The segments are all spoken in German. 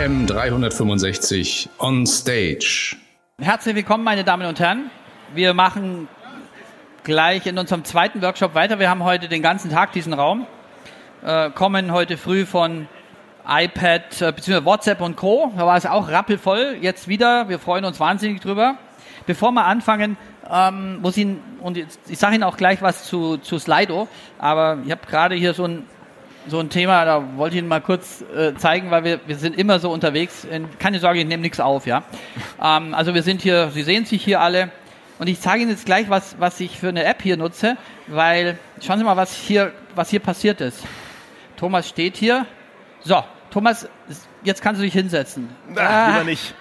AM 365 on stage. Herzlich willkommen, meine Damen und Herren. Wir machen gleich in unserem zweiten Workshop weiter. Wir haben heute den ganzen Tag diesen Raum, äh, kommen heute früh von iPad äh, bzw. WhatsApp und Co. Da war es auch rappelvoll. Jetzt wieder. Wir freuen uns wahnsinnig drüber. Bevor wir anfangen, ähm, muss ich, und ich sage Ihnen auch gleich was zu, zu Slido, aber ich habe gerade hier so ein, so ein Thema, da wollte ich Ihnen mal kurz äh, zeigen, weil wir, wir sind immer so unterwegs. Keine Sorge, ich nehme nichts auf, ja. Ähm, also wir sind hier, Sie sehen sich hier alle. Und ich zeige Ihnen jetzt gleich, was, was ich für eine App hier nutze, weil schauen Sie mal, was hier, was hier passiert ist. Thomas steht hier. So, Thomas, jetzt kannst du dich hinsetzen. Na, ah, lieber nicht.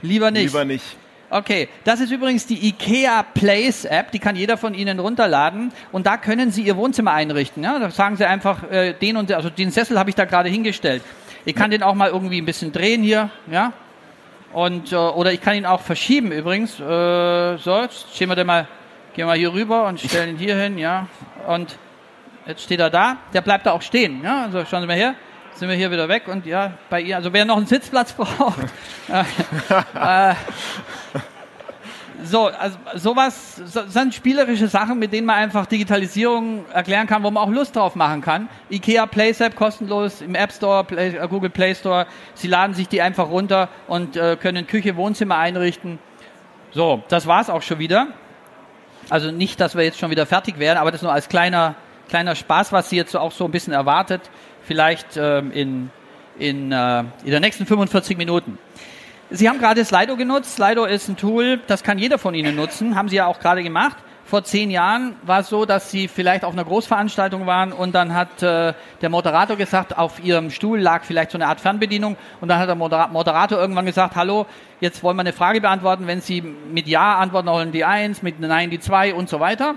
Lieber nicht. Lieber nicht. Okay, das ist übrigens die IKEA Place App, die kann jeder von Ihnen runterladen und da können Sie Ihr Wohnzimmer einrichten. Ja? Da sagen Sie einfach, äh, den und also den Sessel habe ich da gerade hingestellt. Ich kann den auch mal irgendwie ein bisschen drehen hier, ja. Und äh, oder ich kann ihn auch verschieben übrigens. Äh, so, jetzt stehen wir den mal, gehen wir hier rüber und stellen ihn hier hin, ja. Und jetzt steht er da. Der bleibt da auch stehen, ja. Also schauen Sie mal her sind wir hier wieder weg und ja, bei ihr, also wer noch einen Sitzplatz braucht, äh, so, also sowas so, sind spielerische Sachen, mit denen man einfach Digitalisierung erklären kann, wo man auch Lust drauf machen kann. IKEA PlaySap kostenlos im App Store, Play, äh, Google Play Store. Sie laden sich die einfach runter und äh, können Küche, Wohnzimmer einrichten. So, das war's auch schon wieder. Also nicht, dass wir jetzt schon wieder fertig wären, aber das nur als kleiner kleiner Spaß, was Sie jetzt auch so ein bisschen erwartet vielleicht ähm, in, in, äh, in der nächsten 45 Minuten. Sie haben gerade Slido genutzt. Slido ist ein Tool, das kann jeder von Ihnen nutzen. Haben Sie ja auch gerade gemacht. Vor zehn Jahren war es so, dass Sie vielleicht auf einer Großveranstaltung waren und dann hat äh, der Moderator gesagt, auf Ihrem Stuhl lag vielleicht so eine Art Fernbedienung und dann hat der Moderator irgendwann gesagt, hallo, jetzt wollen wir eine Frage beantworten. Wenn Sie mit Ja antworten, wollen die Eins, mit Nein die Zwei und so weiter.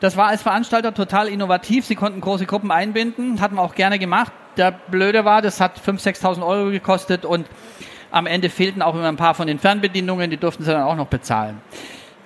Das war als Veranstalter total innovativ. Sie konnten große Gruppen einbinden, hatten wir auch gerne gemacht. Der Blöde war, das hat 5.000, 6.000 Euro gekostet und am Ende fehlten auch immer ein paar von den Fernbedienungen, die durften sie dann auch noch bezahlen.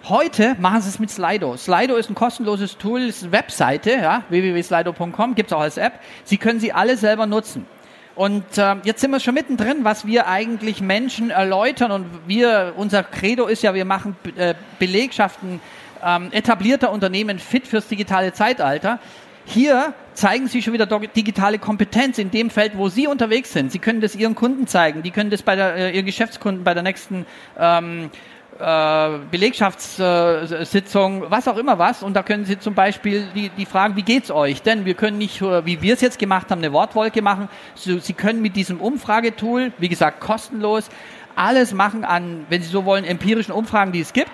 Heute machen sie es mit Slido. Slido ist ein kostenloses Tool, ist eine Webseite, ja, www.slido.com, gibt es auch als App. Sie können sie alle selber nutzen. Und äh, jetzt sind wir schon mittendrin, was wir eigentlich Menschen erläutern. Und wir, unser Credo ist ja, wir machen äh, Belegschaften ähm, etablierter Unternehmen fit fürs digitale Zeitalter. Hier zeigen Sie schon wieder digitale Kompetenz in dem Feld, wo Sie unterwegs sind. Sie können das Ihren Kunden zeigen, die können das bei der, äh, Ihren Geschäftskunden bei der nächsten ähm, äh, Belegschaftssitzung, was auch immer was. Und da können Sie zum Beispiel die, die fragen, wie geht's euch? Denn wir können nicht, äh, wie wir es jetzt gemacht haben, eine Wortwolke machen. Sie können mit diesem Umfragetool, wie gesagt, kostenlos, alles machen an, wenn Sie so wollen, empirischen Umfragen, die es gibt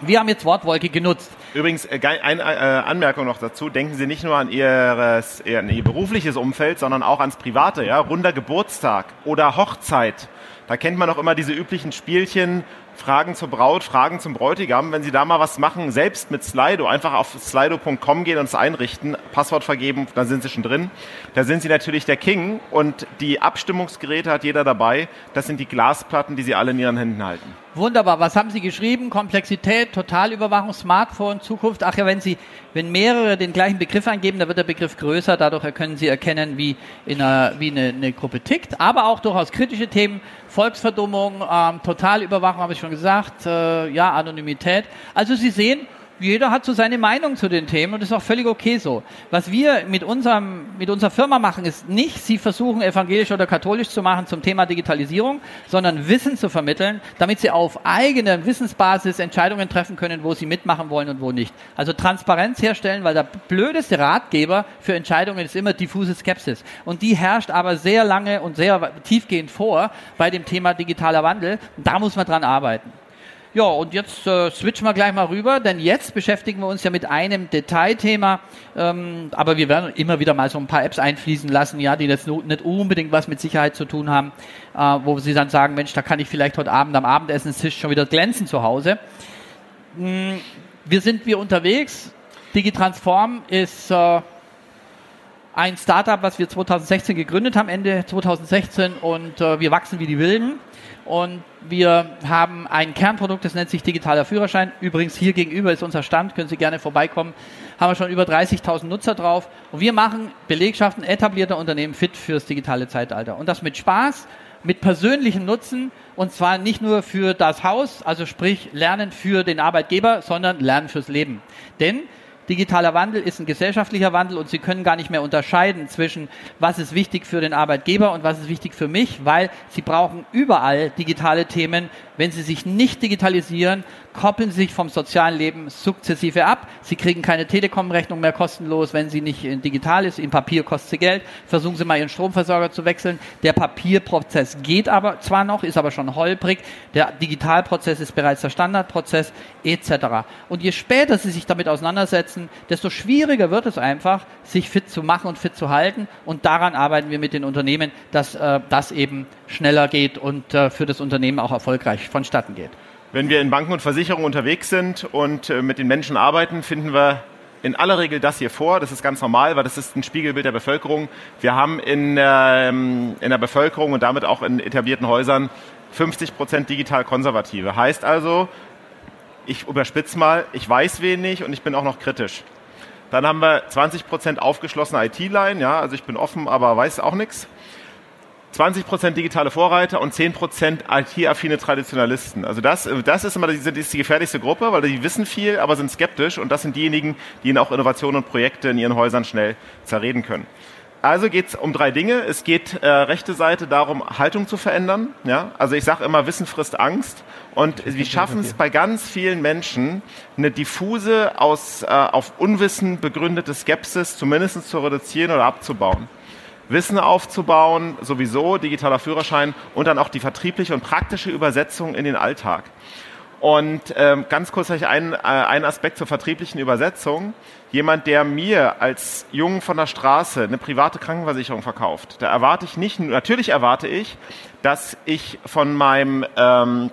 wir haben jetzt Wortwolke genutzt. Übrigens, äh, eine äh, Anmerkung noch dazu. Denken Sie nicht nur an, Ihres, Ihr, berufliches Umfeld, sondern auch ans Private. Ja? Runder Geburtstag oder Hochzeit. Da kennt man auch immer diese üblichen Spielchen, Fragen zur Braut, Fragen zum Bräutigam. Wenn Sie da mal was machen, selbst mit Slido, einfach auf slido.com gehen und es einrichten, Passwort vergeben, dann sind Sie schon drin. Da sind Sie natürlich der King und die Abstimmungsgeräte hat jeder dabei. Das sind die Glasplatten, die Sie alle in Ihren Händen halten. Wunderbar. Was haben Sie geschrieben? Komplexität, Totalüberwachung, Smartphone, Zukunft. Ach ja, wenn Sie, wenn mehrere den gleichen Begriff eingeben, dann wird der Begriff größer. Dadurch können Sie erkennen, wie, in einer, wie eine, eine Gruppe tickt. Aber auch durchaus kritische Themen. Volksverdummung, ähm, Totalüberwachung habe ich schon gesagt. Äh, ja, Anonymität. Also Sie sehen, jeder hat so seine Meinung zu den Themen und ist auch völlig okay so. Was wir mit unserem, mit unserer Firma machen, ist nicht, sie versuchen evangelisch oder katholisch zu machen zum Thema Digitalisierung, sondern Wissen zu vermitteln, damit sie auf eigener Wissensbasis Entscheidungen treffen können, wo sie mitmachen wollen und wo nicht. Also Transparenz herstellen, weil der blödeste Ratgeber für Entscheidungen ist immer diffuse Skepsis. Und die herrscht aber sehr lange und sehr tiefgehend vor bei dem Thema digitaler Wandel. Und da muss man dran arbeiten. Ja, und jetzt äh, switchen wir gleich mal rüber, denn jetzt beschäftigen wir uns ja mit einem Detailthema, ähm, aber wir werden immer wieder mal so ein paar Apps einfließen lassen, ja, die jetzt nicht unbedingt was mit Sicherheit zu tun haben, äh, wo Sie dann sagen, Mensch, da kann ich vielleicht heute Abend am Abendessenstisch schon wieder glänzen zu Hause. Hm, wir sind wir unterwegs. Digitransform ist äh, ein Startup, was wir 2016 gegründet haben, Ende 2016, und äh, wir wachsen wie die Wilden. Und wir haben ein Kernprodukt, das nennt sich digitaler Führerschein. Übrigens hier gegenüber ist unser Stand, können Sie gerne vorbeikommen. Haben wir schon über 30.000 Nutzer drauf. Und wir machen Belegschaften etablierter Unternehmen fit fürs digitale Zeitalter. Und das mit Spaß, mit persönlichem Nutzen und zwar nicht nur für das Haus, also sprich Lernen für den Arbeitgeber, sondern Lernen fürs Leben. Denn Digitaler Wandel ist ein gesellschaftlicher Wandel und Sie können gar nicht mehr unterscheiden zwischen, was ist wichtig für den Arbeitgeber und was ist wichtig für mich, weil Sie brauchen überall digitale Themen. Wenn Sie sich nicht digitalisieren, koppeln Sie sich vom sozialen Leben sukzessive ab. Sie kriegen keine Telekom-Rechnung mehr kostenlos, wenn sie nicht digital ist. In Papier kostet sie Geld. Versuchen Sie mal Ihren Stromversorger zu wechseln. Der Papierprozess geht aber zwar noch, ist aber schon holprig. Der Digitalprozess ist bereits der Standardprozess etc. Und je später Sie sich damit auseinandersetzen, umsetzen, desto schwieriger wird es einfach, sich fit zu machen und fit zu halten. Und daran arbeiten wir mit den Unternehmen, dass äh, das eben schneller geht und äh, für das Unternehmen auch erfolgreich vonstatten geht. Wenn wir in Banken und Versicherungen unterwegs sind und äh, mit den Menschen arbeiten, finden wir in aller Regel das hier vor. Das ist ganz normal, weil das ist ein Spiegelbild der Bevölkerung. Wir haben in, ähm, in der Bevölkerung und damit auch in etablierten Häusern 50 Prozent digital konservative. Heißt also, ich überspitze mal, ich weiß wenig und ich bin auch noch kritisch. Dann haben wir 20% aufgeschlossene IT-Line, ja, also ich bin offen, aber weiß auch nichts. 20% digitale Vorreiter und 10% IT-affine Traditionalisten. Also das, das ist immer die, ist die gefährlichste Gruppe, weil die wissen viel, aber sind skeptisch und das sind diejenigen, die ihnen auch Innovationen und Projekte in ihren Häusern schnell zerreden können. Also geht es um drei Dinge. Es geht äh, rechte Seite darum, Haltung zu verändern. Ja? Also ich sage immer, Wissen frisst Angst. Und wir schaffen es bei ganz vielen Menschen, eine diffuse, aus, äh, auf Unwissen begründete Skepsis zumindest zu reduzieren oder abzubauen. Wissen aufzubauen, sowieso, digitaler Führerschein und dann auch die vertriebliche und praktische Übersetzung in den Alltag. Und ähm, ganz kurz ein, äh, ein Aspekt zur vertrieblichen Übersetzung. Jemand, der mir als Jungen von der Straße eine private Krankenversicherung verkauft, da erwarte ich nicht, natürlich erwarte ich, dass ich von meinem, ähm,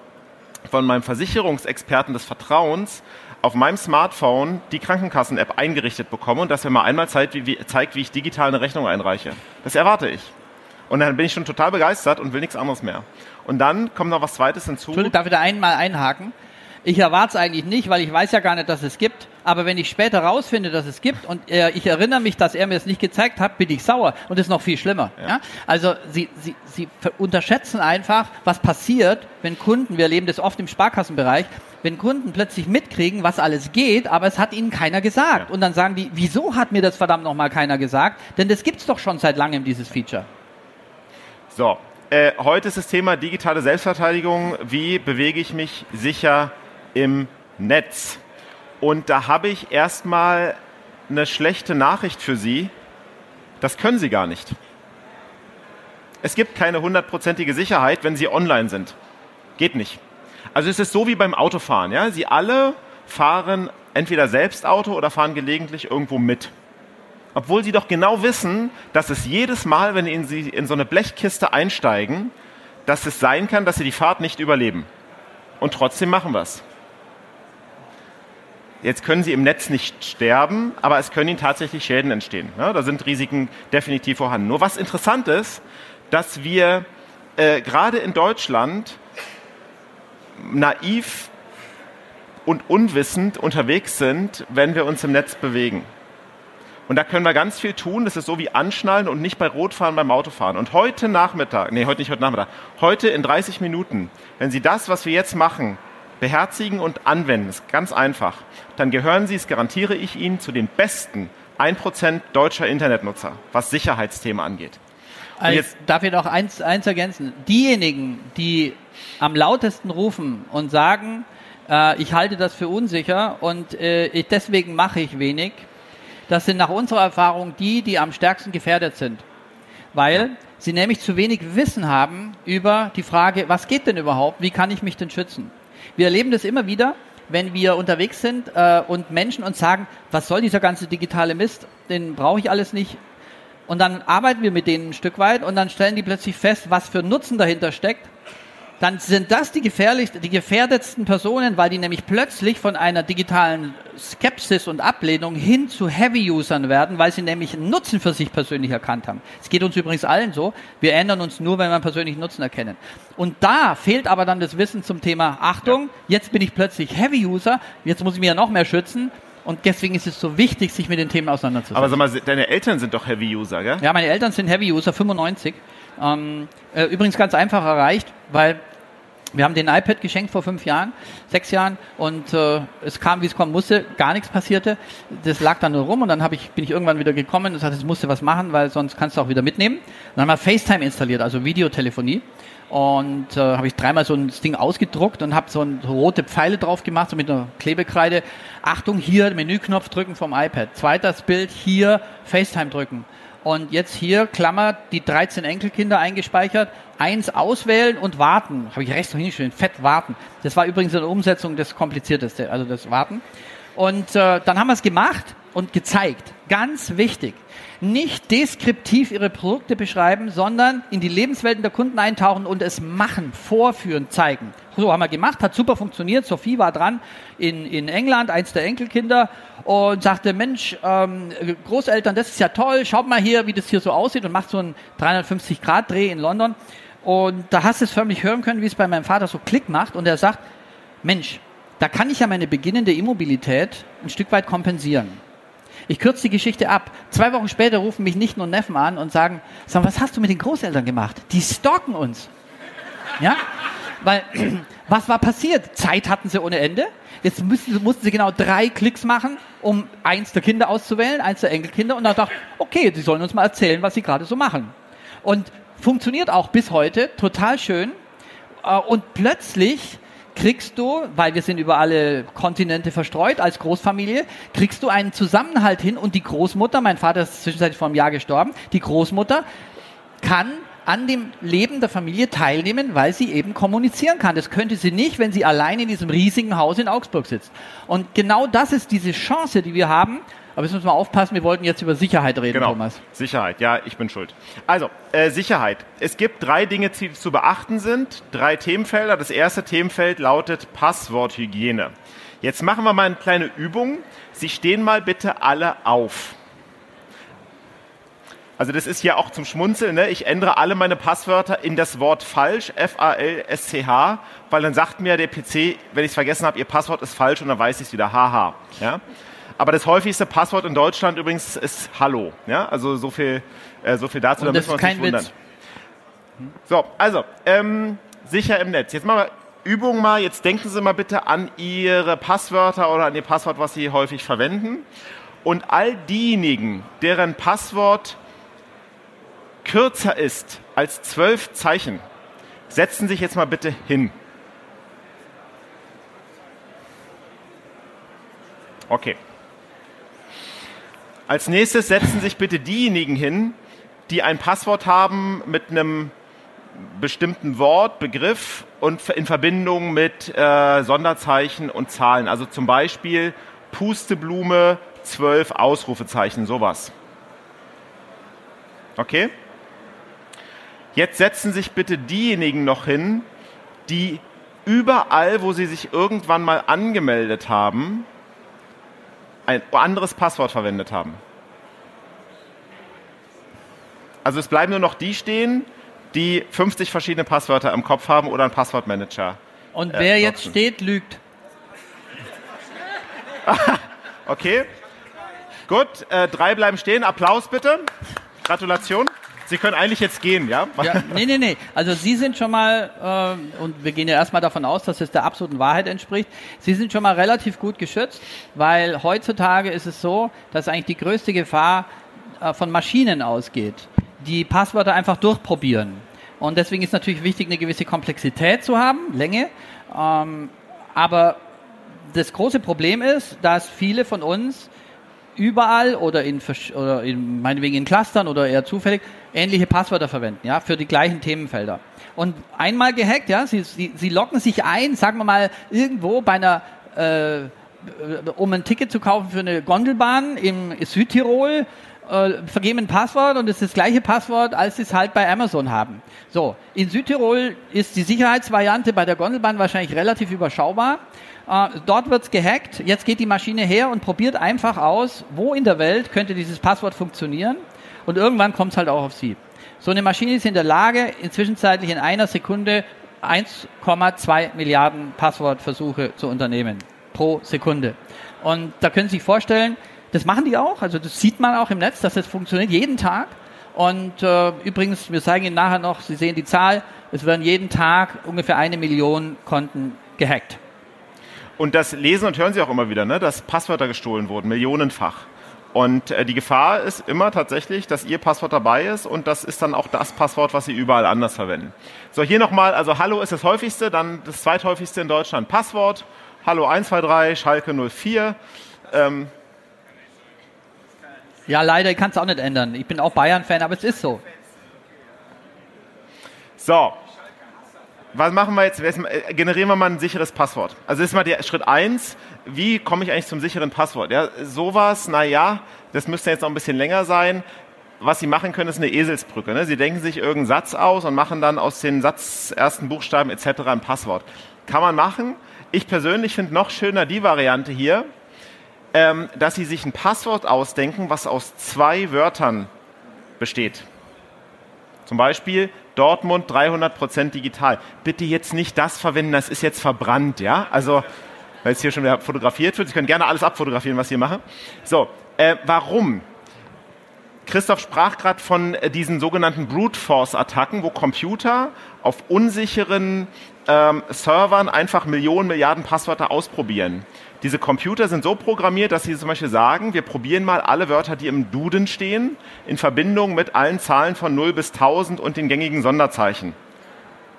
von meinem Versicherungsexperten des Vertrauens auf meinem Smartphone die Krankenkassen-App eingerichtet bekomme und dass er mal einmal zeigt wie, wie, zeigt, wie ich digital eine Rechnung einreiche. Das erwarte ich. Und dann bin ich schon total begeistert und will nichts anderes mehr. Und dann kommt noch was Zweites hinzu. Entschuldigung, darf ich da einmal einhaken? Ich erwarte es eigentlich nicht, weil ich weiß ja gar nicht, dass es gibt. Aber wenn ich später rausfinde, dass es gibt und äh, ich erinnere mich, dass er mir es nicht gezeigt hat, bin ich sauer. Und das ist noch viel schlimmer. Ja. ja? Also Sie, Sie, Sie unterschätzen einfach, was passiert, wenn Kunden, wir erleben das oft im Sparkassenbereich, wenn Kunden plötzlich mitkriegen, was alles geht, aber es hat ihnen keiner gesagt. Ja. Und dann sagen die, wieso hat mir das verdammt nochmal keiner gesagt? Denn das gibt's doch schon seit langem, dieses Feature. So, äh, heute ist das Thema digitale Selbstverteidigung. Wie bewege ich mich sicher im Netz? Und da habe ich erstmal eine schlechte Nachricht für Sie. Das können Sie gar nicht. Es gibt keine hundertprozentige Sicherheit, wenn Sie online sind. Geht nicht. Also es ist so wie beim Autofahren. Ja? Sie alle fahren entweder selbst Auto oder fahren gelegentlich irgendwo mit. Obwohl sie doch genau wissen, dass es jedes Mal, wenn sie in so eine Blechkiste einsteigen, dass es sein kann, dass sie die Fahrt nicht überleben. Und trotzdem machen wir es. Jetzt können sie im Netz nicht sterben, aber es können ihnen tatsächlich Schäden entstehen. Ja, da sind Risiken definitiv vorhanden. Nur was interessant ist, dass wir äh, gerade in Deutschland naiv und unwissend unterwegs sind, wenn wir uns im Netz bewegen. Und da können wir ganz viel tun. Das ist so wie anschnallen und nicht bei Rot fahren beim Autofahren. Und heute Nachmittag, nee, heute nicht heute Nachmittag, heute in 30 Minuten, wenn Sie das, was wir jetzt machen, beherzigen und anwenden, ist ganz einfach, dann gehören Sie, das garantiere ich Ihnen, zu den besten 1% deutscher Internetnutzer, was Sicherheitsthemen angeht. Also jetzt darf ich noch eins, eins ergänzen. Diejenigen, die am lautesten rufen und sagen, äh, ich halte das für unsicher und äh, ich, deswegen mache ich wenig, das sind nach unserer Erfahrung die, die am stärksten gefährdet sind. Weil sie nämlich zu wenig Wissen haben über die Frage, was geht denn überhaupt? Wie kann ich mich denn schützen? Wir erleben das immer wieder, wenn wir unterwegs sind äh, und Menschen uns sagen, was soll dieser ganze digitale Mist? Den brauche ich alles nicht. Und dann arbeiten wir mit denen ein Stück weit und dann stellen die plötzlich fest, was für Nutzen dahinter steckt dann sind das die gefährlichsten, die gefährdetsten Personen, weil die nämlich plötzlich von einer digitalen Skepsis und Ablehnung hin zu Heavy-Usern werden, weil sie nämlich einen Nutzen für sich persönlich erkannt haben. Es geht uns übrigens allen so. Wir ändern uns nur, wenn wir einen persönlichen Nutzen erkennen. Und da fehlt aber dann das Wissen zum Thema Achtung, jetzt bin ich plötzlich Heavy-User, jetzt muss ich mich ja noch mehr schützen. Und deswegen ist es so wichtig, sich mit den Themen auseinanderzusetzen. Aber sag mal, deine Eltern sind doch Heavy-User, gell? Ja, meine Eltern sind Heavy-User, 95. Ähm, äh, übrigens ganz einfach erreicht, weil wir haben den iPad geschenkt vor fünf Jahren, sechs Jahren und äh, es kam, wie es kommen musste, gar nichts passierte. Das lag dann nur rum und dann hab ich, bin ich irgendwann wieder gekommen und sagte, es musste was machen, weil sonst kannst du auch wieder mitnehmen. dann haben wir FaceTime installiert, also Videotelefonie. Und äh, habe ich dreimal so ein Ding ausgedruckt und habe so, so rote Pfeile drauf gemacht, so mit einer Klebekreide. Achtung, hier Menüknopf drücken vom iPad. Zweites Bild, hier FaceTime drücken. Und jetzt hier, Klammer, die 13 Enkelkinder eingespeichert, eins auswählen und warten. Habe ich rechts noch hingeschrieben, fett warten. Das war übrigens in der Umsetzung das Komplizierteste, also das Warten. Und äh, dann haben wir es gemacht und gezeigt. Ganz wichtig. Nicht deskriptiv ihre Produkte beschreiben, sondern in die Lebenswelten der Kunden eintauchen und es machen, vorführen, zeigen. So haben wir gemacht, hat super funktioniert. Sophie war dran in, in England, eins der Enkelkinder, und sagte, Mensch, ähm, Großeltern, das ist ja toll, schaut mal hier, wie das hier so aussieht und macht so einen 350-Grad-Dreh in London. Und da hast du es förmlich hören können, wie es bei meinem Vater so Klick macht und er sagt, Mensch, da kann ich ja meine beginnende Immobilität ein Stück weit kompensieren. Ich kürze die Geschichte ab. Zwei Wochen später rufen mich Nichten und Neffen an und sagen, sag, was hast du mit den Großeltern gemacht? Die stalken uns. Ja? Weil, was war passiert? Zeit hatten sie ohne Ende. Jetzt müssen, mussten sie genau drei Klicks machen, um eins der Kinder auszuwählen, eins der Enkelkinder. Und dann dachte okay, sie sollen uns mal erzählen, was sie gerade so machen. Und funktioniert auch bis heute, total schön. Äh, und plötzlich kriegst du, weil wir sind über alle Kontinente verstreut als Großfamilie, kriegst du einen Zusammenhalt hin und die Großmutter, mein Vater ist zwischenzeitlich vor einem Jahr gestorben, die Großmutter kann an dem Leben der Familie teilnehmen, weil sie eben kommunizieren kann. Das könnte sie nicht, wenn sie allein in diesem riesigen Haus in Augsburg sitzt. Und genau das ist diese Chance, die wir haben, aber jetzt müssen wir aufpassen, wir wollten jetzt über Sicherheit reden, genau. Thomas. Sicherheit, ja, ich bin schuld. Also, äh, Sicherheit. Es gibt drei Dinge, die zu beachten sind, drei Themenfelder. Das erste Themenfeld lautet Passworthygiene. Jetzt machen wir mal eine kleine Übung. Sie stehen mal bitte alle auf. Also das ist hier auch zum Schmunzeln. Ne? Ich ändere alle meine Passwörter in das Wort falsch, F-A-L-S-C-H, weil dann sagt mir der PC, wenn ich es vergessen habe, Ihr Passwort ist falsch und dann weiß ich es wieder, haha. Ja? Aber das häufigste Passwort in Deutschland übrigens ist Hallo. Ja? Also so viel, äh, so viel dazu, Und da müssen wir uns nicht wundern. Witz. So, also, ähm, sicher im Netz. Jetzt machen wir Übung mal. Jetzt denken Sie mal bitte an Ihre Passwörter oder an Ihr Passwort, was Sie häufig verwenden. Und all diejenigen, deren Passwort kürzer ist als zwölf Zeichen, setzen sich jetzt mal bitte hin. Okay. Als nächstes setzen sich bitte diejenigen hin, die ein Passwort haben mit einem bestimmten Wort, Begriff und in Verbindung mit äh, Sonderzeichen und Zahlen. Also zum Beispiel Pusteblume, zwölf Ausrufezeichen, sowas. Okay? Jetzt setzen sich bitte diejenigen noch hin, die überall, wo sie sich irgendwann mal angemeldet haben, ein anderes Passwort verwendet haben. Also es bleiben nur noch die stehen, die 50 verschiedene Passwörter im Kopf haben oder einen Passwortmanager. Und Äh, wer jetzt nutzen. steht, lügt. Okay. Gut, äh, drei bleiben stehen. Applaus bitte. Gratulation. Sie können eigentlich jetzt gehen, ja? Ja, nee, nee, nee. Also Sie sind schon mal, äh, und wir gehen ja erstmal davon aus, dass es der absoluten Wahrheit entspricht, Sie sind schon mal relativ gut geschützt, weil heutzutage ist es so, dass eigentlich die größte Gefahr äh, von Maschinen ausgeht, die Passwörter einfach durchprobieren. Und deswegen ist natürlich wichtig, eine gewisse Komplexität zu haben, Länge. Ähm, aber das große Problem ist, dass viele von uns überall oder in, oder in meinetwegen in Clustern oder eher zufällig ähnliche Passwörter verwenden, ja, für die gleichen Themenfelder. Und einmal gehackt, ja, sie, sie, sie locken sich ein, sagen wir mal, irgendwo bei einer, äh, um ein Ticket zu kaufen für eine Gondelbahn im Südtirol, äh, vergeben ein Passwort und es ist das gleiche Passwort, als sie es halt bei Amazon haben. So, in Südtirol ist die Sicherheitsvariante bei der Gondelbahn wahrscheinlich relativ überschaubar. Äh, dort wird's gehackt. Jetzt geht die Maschine her und probiert einfach aus, wo in der Welt könnte dieses Passwort funktionieren. Und irgendwann kommt's halt auch auf Sie. So eine Maschine ist in der Lage, inzwischenzeitlich in einer Sekunde 1,2 Milliarden Passwortversuche zu unternehmen. Pro Sekunde. Und da können Sie sich vorstellen, das machen die auch. Also das sieht man auch im Netz, dass das funktioniert jeden Tag. Und äh, übrigens, wir zeigen Ihnen nachher noch, Sie sehen die Zahl, es werden jeden Tag ungefähr eine Million Konten gehackt. Und das lesen und hören Sie auch immer wieder, ne? dass Passwörter gestohlen wurden, millionenfach. Und äh, die Gefahr ist immer tatsächlich, dass Ihr Passwort dabei ist und das ist dann auch das Passwort, was Sie überall anders verwenden. So, hier nochmal, also Hallo ist das häufigste, dann das zweithäufigste in Deutschland Passwort, Hallo 123, Schalke 04. Ähm, ja, leider, ich kann es auch nicht ändern. Ich bin auch Bayern-Fan, aber es ist so. So. Was machen wir jetzt? Äh, generieren wir mal ein sicheres Passwort. Also das ist mal der Schritt eins. Wie komme ich eigentlich zum sicheren Passwort? Ja, sowas, naja, das müsste jetzt noch ein bisschen länger sein. Was Sie machen können, ist eine Eselsbrücke. Ne? Sie denken sich irgendeinen Satz aus und machen dann aus den Satz ersten Buchstaben etc. ein Passwort. Kann man machen. Ich persönlich finde noch schöner die Variante hier ähm, dass Sie sich ein Passwort ausdenken, was aus zwei Wörtern besteht. Zum Beispiel Dortmund 300% digital. Bitte jetzt nicht das verwenden, das ist jetzt verbrannt, ja? Also, weil es hier schon wieder fotografiert wird. Sie können gerne alles abfotografieren, was ich hier mache. So, äh, warum? Christoph sprach gerade von äh, diesen sogenannten Brute Force Attacken, wo Computer auf unsicheren ähm, Servern einfach Millionen, Milliarden Passwörter ausprobieren. Diese Computer sind so programmiert, dass sie zum Beispiel sagen, wir probieren mal alle Wörter, die im Duden stehen, in Verbindung mit allen Zahlen von 0 bis 1000 und den gängigen Sonderzeichen.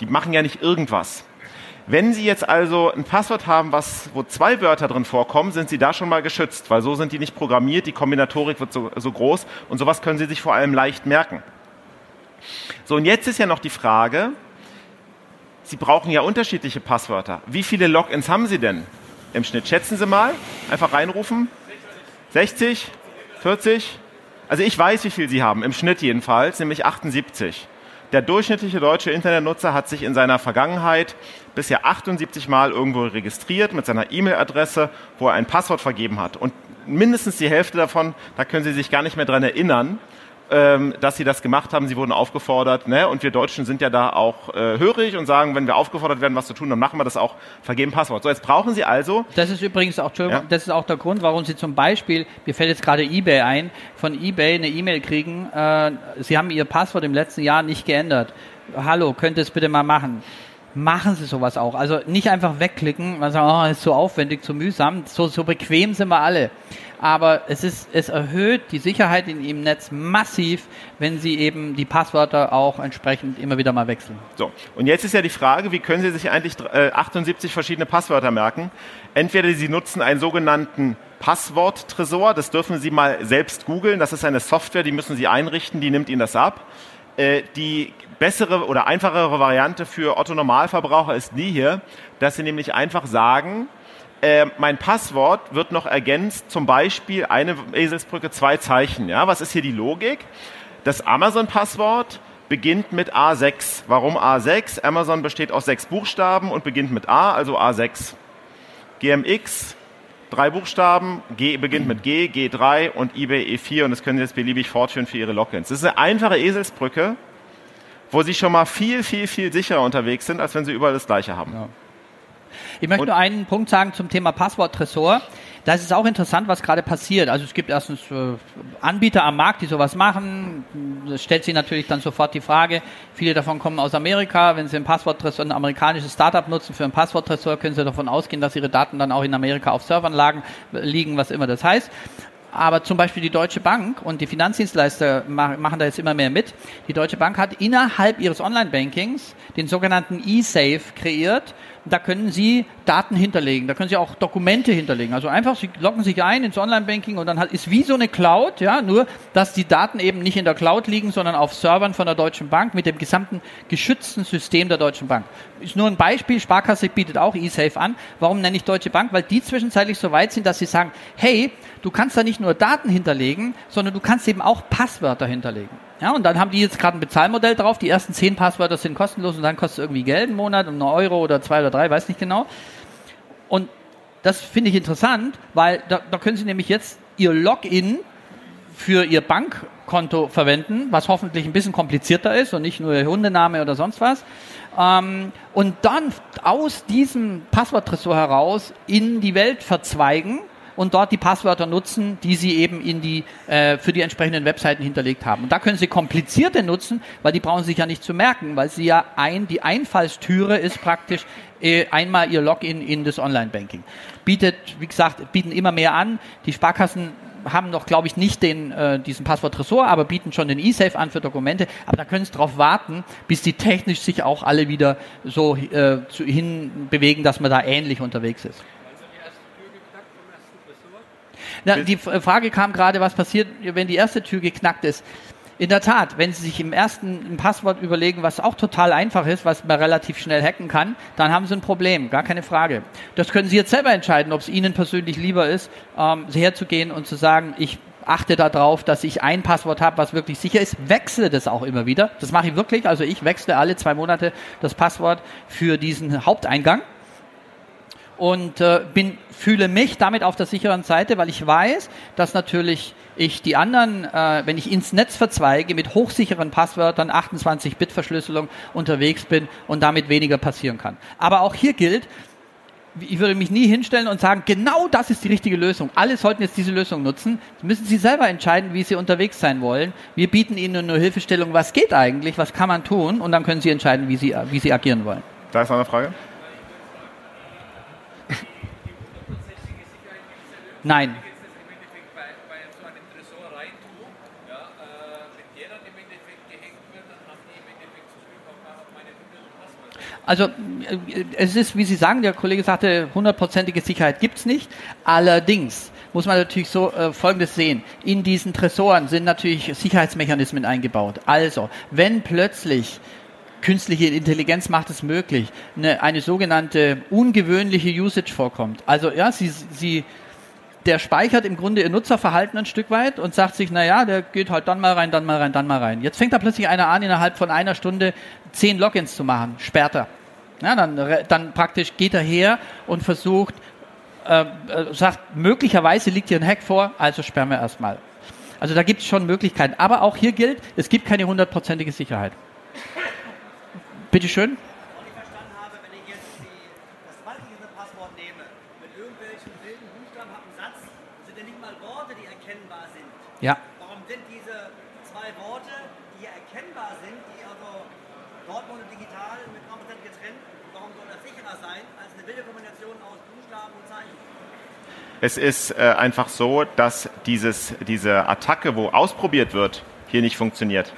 Die machen ja nicht irgendwas. Wenn Sie jetzt also ein Passwort haben, was, wo zwei Wörter drin vorkommen, sind Sie da schon mal geschützt, weil so sind die nicht programmiert, die Kombinatorik wird so, so groß und sowas können Sie sich vor allem leicht merken. So, und jetzt ist ja noch die Frage, Sie brauchen ja unterschiedliche Passwörter. Wie viele Logins haben Sie denn? Im Schnitt? Schätzen Sie mal. Einfach reinrufen. 60? 40? Also ich weiß, wie viel Sie haben, im Schnitt jedenfalls, nämlich 78. Der durchschnittliche deutsche Internetnutzer hat sich in seiner Vergangenheit bisher 78 Mal irgendwo registriert mit seiner E-Mail-Adresse, wo er ein Passwort vergeben hat. Und mindestens die Hälfte davon, da können Sie sich gar nicht mehr dran erinnern ähm, dass sie das gemacht haben. Sie wurden aufgefordert. Ne? Und wir Deutschen sind ja da auch äh, hörig und sagen, wenn wir aufgefordert werden, was zu tun, dann machen wir das auch. Vergeben Passwort. So, jetzt brauchen Sie also. Das ist übrigens auch, ja? das ist auch der Grund, warum Sie zum Beispiel, mir fällt jetzt gerade eBay ein, von eBay eine E-Mail kriegen. Äh, Sie haben Ihr Passwort im letzten Jahr nicht geändert. Hallo, könnt ihr es bitte mal machen? Machen Sie sowas auch. Also nicht einfach wegklicken, man sagt, oh, ist so aufwendig, zu mühsam. So, so bequem sind wir alle aber es ist, es erhöht die Sicherheit in Ihrem Netz massiv, wenn Sie eben die Passwörter auch entsprechend immer wieder mal wechseln. So. Und jetzt ist ja die Frage, wie können Sie sich eigentlich 78 äh, verschiedene Passwörter merken? Entweder Sie nutzen einen sogenannten Passworttresor, das dürfen Sie mal selbst googeln, das ist eine Software, die müssen Sie einrichten, die nimmt Ihnen das ab. Äh, die bessere oder einfachere Variante für Otto Normalverbraucher ist die hier, dass Sie nämlich einfach sagen, äh, mein Passwort wird noch ergänzt, zum Beispiel eine Eselsbrücke, zwei Zeichen. Ja? Was ist hier die Logik? Das Amazon-Passwort beginnt mit A6. Warum A6? Amazon besteht aus sechs Buchstaben und beginnt mit A, also A6. GMX, drei Buchstaben, G beginnt mit G, G3 und eBay E4 und das können Sie jetzt beliebig fortführen für Ihre Logins. Das ist eine einfache Eselsbrücke, wo Sie schon mal viel, viel, viel sicherer unterwegs sind, als wenn Sie überall das Gleiche haben. Ja. Ich möchte Und nur einen Punkt sagen zum Thema Passwort-Tresor. Da ist auch interessant, was gerade passiert. Also es gibt erstens äh, Anbieter am Markt, die sowas machen. Das stellt sich natürlich dann sofort die Frage, viele davon kommen aus Amerika. Wenn sie ein Passworttresor, ein amerikanisches Startup nutzen für ein Passworttresor, können sie davon ausgehen, dass ihre Daten dann auch in Amerika auf Servern lagen, liegen, was immer das heißt. Aber zum Beispiel die Deutsche Bank und die Finanzdienstleister machen da jetzt immer mehr mit. Die Deutsche Bank hat innerhalb ihres Online-Bankings den sogenannten E-Safe kreiert da können Sie Daten hinterlegen, da können Sie auch Dokumente hinterlegen. Also einfach, Sie loggen sich ein ins Online-Banking und dann hat, ist wie so eine Cloud, ja, nur, dass die Daten eben nicht in der Cloud liegen, sondern auf Servern von der Deutschen Bank mit dem gesamten geschützten System der Deutschen Bank. Ist nur ein Beispiel, Sparkasse bietet auch eSafe an. Warum nenne ich Deutsche Bank? Weil die zwischenzeitlich so weit sind, dass sie sagen, hey, du kannst da nicht nur Daten hinterlegen, sondern du kannst eben auch Passwörter hinterlegen. Ja, und dann haben die jetzt gerade ein Bezahlmodell drauf. Die ersten zehn Passwörter sind kostenlos und dann kostet es irgendwie Geld im Monat, um einen Euro oder zwei oder drei, weiß nicht genau. Und das finde ich interessant, weil da, da können Sie nämlich jetzt Ihr Login für Ihr Bankkonto verwenden, was hoffentlich ein bisschen komplizierter ist und nicht nur Ihr Hundename oder sonst was. Ähm, und dann aus diesem Passworttresor heraus in die Welt verzweigen und dort die Passwörter nutzen, die Sie eben in die, äh, für die entsprechenden Webseiten hinterlegt haben. Und da können Sie komplizierte nutzen, weil die brauchen Sie sich ja nicht zu merken, weil Sie ja ein, die Einfallstüre ist praktisch äh, einmal Ihr Login in das Online-Banking. Bietet, wie gesagt, bieten immer mehr an. Die Sparkassen haben noch, glaube ich, nicht den, äh, diesen Passwort-Tresor, aber bieten schon den E-Safe an für Dokumente. Aber da können Sie darauf warten, bis die technisch sich auch alle wieder so äh, zu, hin bewegen, dass man da ähnlich unterwegs ist. Na, die Frage kam gerade, was passiert, wenn die erste Tür geknackt ist. In der Tat, wenn Sie sich im ersten ein Passwort überlegen, was auch total einfach ist, was man relativ schnell hacken kann, dann haben Sie ein Problem, gar keine Frage. Das können Sie jetzt selber entscheiden, ob es Ihnen persönlich lieber ist, ähm, herzugehen und zu sagen, ich achte darauf, dass ich ein Passwort habe, was wirklich sicher ist, wechsle das auch immer wieder. Das mache ich wirklich, also ich wechsle alle zwei Monate das Passwort für diesen Haupteingang und äh, bin, fühle mich damit auf der sicheren Seite, weil ich weiß, dass natürlich ich die anderen, äh, wenn ich ins Netz verzweige, mit hochsicheren Passwörtern, 28-Bit-Verschlüsselung unterwegs bin und damit weniger passieren kann. Aber auch hier gilt, ich würde mich nie hinstellen und sagen, genau das ist die richtige Lösung. Alle sollten jetzt diese Lösung nutzen. Das müssen Sie selber entscheiden, wie Sie unterwegs sein wollen. Wir bieten Ihnen nur Hilfestellung, was geht eigentlich, was kann man tun und dann können Sie entscheiden, wie Sie, wie Sie agieren wollen. Da ist noch eine Frage. Nein. Also äh, es ist, wie Sie sagen, der Kollege sagte, hundertprozentige Sicherheit gibt's nicht. Allerdings muss man natürlich so äh, Folgendes sehen. In diesen Tresoren sind natürlich Sicherheitsmechanismen eingebaut. Also, wenn plötzlich künstliche Intelligenz macht es möglich, eine, eine sogenannte ungewöhnliche Usage vorkommt. Also ja, Sie, Sie der speichert im Grunde ihr Nutzerverhalten ein Stück weit und sagt sich, na ja, der geht halt dann mal rein, dann mal rein, dann mal rein. Jetzt fängt da plötzlich einer an, innerhalb von einer Stunde zehn Logins zu machen, sperrt er. Ja, dann, dann praktisch geht er her und versucht, äh, äh, sagt, möglicherweise liegt hier ein Hack vor, also sperren wir erstmal. Also da gibt es schon Möglichkeiten. Aber auch hier gilt, es gibt keine hundertprozentige Sicherheit. Bitte schön. Ja. Warum sind diese zwei Worte, die erkennbar sind, die also Dortmund und digital mit 9% getrennt, warum soll das sicherer sein als eine wilde Kombination aus Buchstaben und Zeichen? Es ist äh, einfach so, dass dieses, diese Attacke, wo ausprobiert wird, hier nicht funktioniert.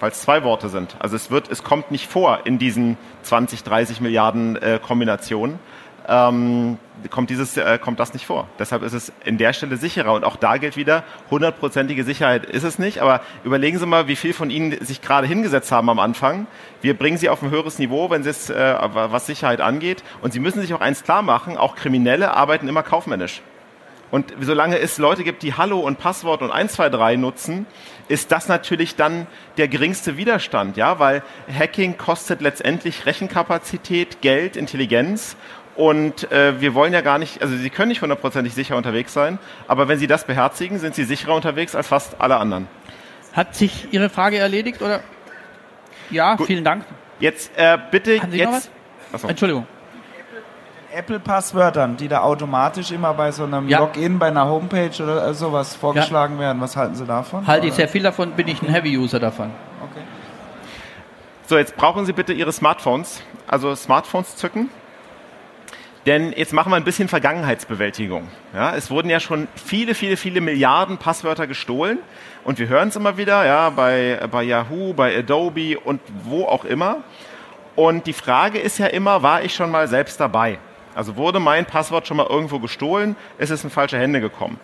Weil es zwei Worte sind. Also es wird, es kommt nicht vor in diesen 20, 30 Milliarden äh, Kombinationen ähm, kommt, dieses, äh, kommt das nicht vor. Deshalb ist es in der Stelle sicherer. Und auch da gilt wieder, hundertprozentige Sicherheit ist es nicht. Aber überlegen Sie mal, wie viel von Ihnen sich gerade hingesetzt haben am Anfang. Wir bringen Sie auf ein höheres Niveau, wenn es, äh, was Sicherheit angeht. Und Sie müssen sich auch eins klar machen, auch Kriminelle arbeiten immer kaufmännisch. Und solange es Leute gibt, die Hallo und Passwort und 123 nutzen, ist das natürlich dann der geringste Widerstand, ja, weil Hacking kostet letztendlich Rechenkapazität, Geld, Intelligenz und äh, wir wollen ja gar nicht, also Sie können nicht hundertprozentig sicher unterwegs sein, aber wenn Sie das beherzigen, sind Sie sicherer unterwegs als fast alle anderen. Hat sich Ihre Frage erledigt oder? Ja, Gut. vielen Dank. Jetzt äh, bitte Haben Sie jetzt. Noch was? Entschuldigung. Apple-Passwörtern, die da automatisch immer bei so einem ja. Login, bei einer Homepage oder sowas vorgeschlagen ja. werden. Was halten Sie davon? Halte ich sehr viel davon, bin ich ein Heavy-User davon. Okay. So, jetzt brauchen Sie bitte Ihre Smartphones, also Smartphones zücken. Denn jetzt machen wir ein bisschen Vergangenheitsbewältigung. Ja, es wurden ja schon viele, viele, viele Milliarden Passwörter gestohlen. Und wir hören es immer wieder, ja, bei, bei Yahoo, bei Adobe und wo auch immer. Und die Frage ist ja immer, war ich schon mal selbst dabei? Also wurde mein Passwort schon mal irgendwo gestohlen? Ist es in falsche Hände gekommen?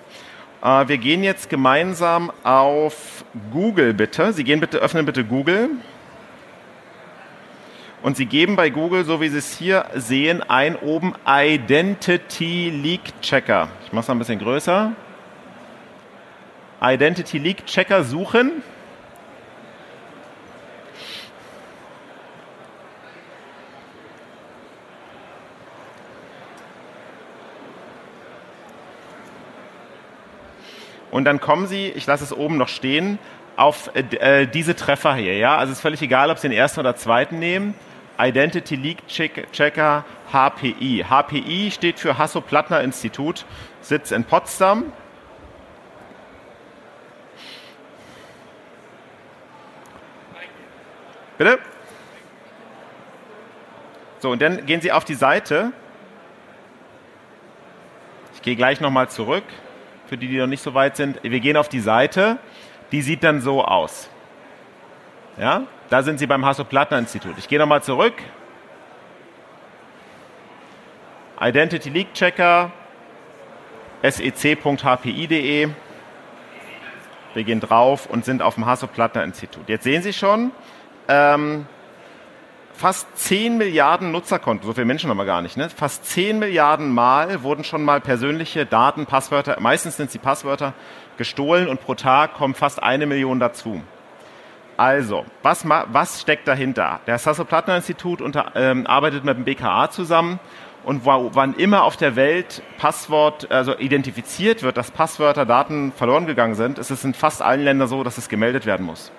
Äh, wir gehen jetzt gemeinsam auf Google bitte. Sie gehen bitte, öffnen bitte Google. Und Sie geben bei Google, so wie Sie es hier sehen, ein oben Identity Leak Checker. Ich mache es ein bisschen größer. Identity Leak Checker suchen. Und dann kommen Sie, ich lasse es oben noch stehen, auf äh, diese Treffer hier. Ja? Also es ist völlig egal, ob Sie den ersten oder zweiten nehmen Identity Leak Checker HPI. HPI steht für Hasso-Plattner-Institut, Sitz in Potsdam. Bitte? So, und dann gehen Sie auf die Seite. Ich gehe gleich nochmal zurück, für die, die noch nicht so weit sind. Wir gehen auf die Seite. Die sieht dann so aus. Ja, da sind Sie beim Hasso-Plattner-Institut. Ich gehe nochmal zurück. Identity Leak Checker, sec.hpi.de. Wir gehen drauf und sind auf dem Hasso-Plattner-Institut. Jetzt sehen Sie schon, ähm, fast 10 Milliarden Nutzerkonten, so viele Menschen haben wir gar nicht, ne? fast 10 Milliarden Mal wurden schon mal persönliche Daten, Passwörter, meistens sind es die Passwörter, gestohlen und pro Tag kommen fast eine Million dazu. Also, was, was steckt dahinter? Das Hasso-Plattner-Institut ähm, arbeitet mit dem BKA zusammen und wo, wann immer auf der Welt Passwort, also identifiziert wird, dass Passwörter, Daten verloren gegangen sind, ist es in fast allen Ländern so, dass es gemeldet werden muss.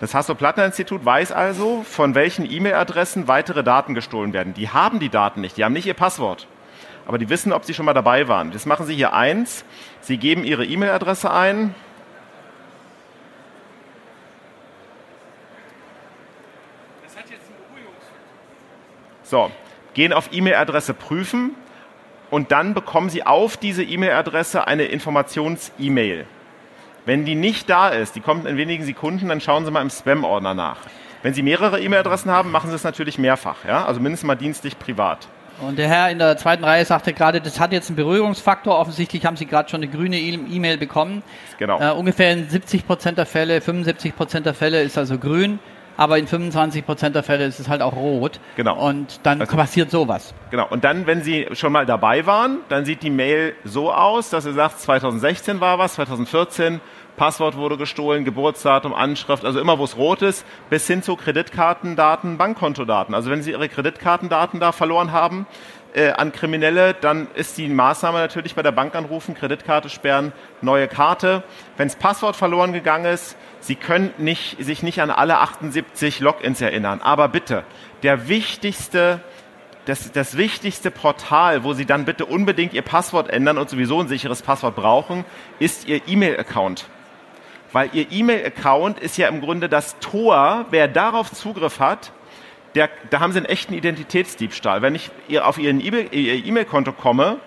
Das Hasso-Plattner-Institut weiß also, von welchen E-Mail-Adressen weitere Daten gestohlen werden. Die haben die Daten nicht, die haben nicht ihr Passwort. Aber die wissen, ob sie schon mal dabei waren. Das machen sie hier eins. Sie geben ihre E-Mail-Adresse ein. Das hat jetzt einen So, gehen auf E-Mail-Adresse prüfen und dann bekommen Sie auf diese E-Mail-Adresse eine Informations-E-Mail. Wenn die nicht da ist, die kommt in wenigen Sekunden, dann schauen Sie mal im Spam-Ordner nach. Wenn Sie mehrere E-Mail-Adressen haben, machen Sie es natürlich mehrfach, ja? also mindestens mal dienstlich privat. Und der Herr in der zweiten Reihe sagte gerade, das hat jetzt einen Berührungsfaktor. Offensichtlich haben Sie gerade schon eine grüne E-Mail bekommen. Genau. Äh, ungefähr in 70 Prozent der Fälle, 75 Prozent der Fälle ist also grün aber in 25 Prozent der Fälle ist es halt auch rot. Genau. Und dann also, passiert sowas. Genau. Und dann, wenn Sie schon mal dabei waren, dann sieht die Mail so aus, dass er sagt, 2016 war was, 2014, Passwort wurde gestohlen, Geburtsdatum, Anschrift, also immer wo es rot ist, bis hin zu Kreditkartendaten, Bankkontodaten. Also wenn Sie Ihre Kreditkartendaten da verloren haben, äh, an Kriminelle, dann ist die Maßnahme natürlich bei der Bank anrufen, Kreditkarte sperren, neue Karte. Wenn das Passwort verloren gegangen ist, Sie können nicht, sich nicht an alle 78 Logins erinnern. Aber bitte, der wichtigste, das, das wichtigste Portal, wo Sie dann bitte unbedingt Ihr Passwort ändern und sowieso ein sicheres Passwort brauchen, ist Ihr E-Mail-Account. Weil Ihr E-Mail-Account ist ja im Grunde das Tor, wer darauf Zugriff hat, der, da haben Sie einen echten Identitätsdiebstahl. Wenn ich auf Ihr E-Mail-Konto komme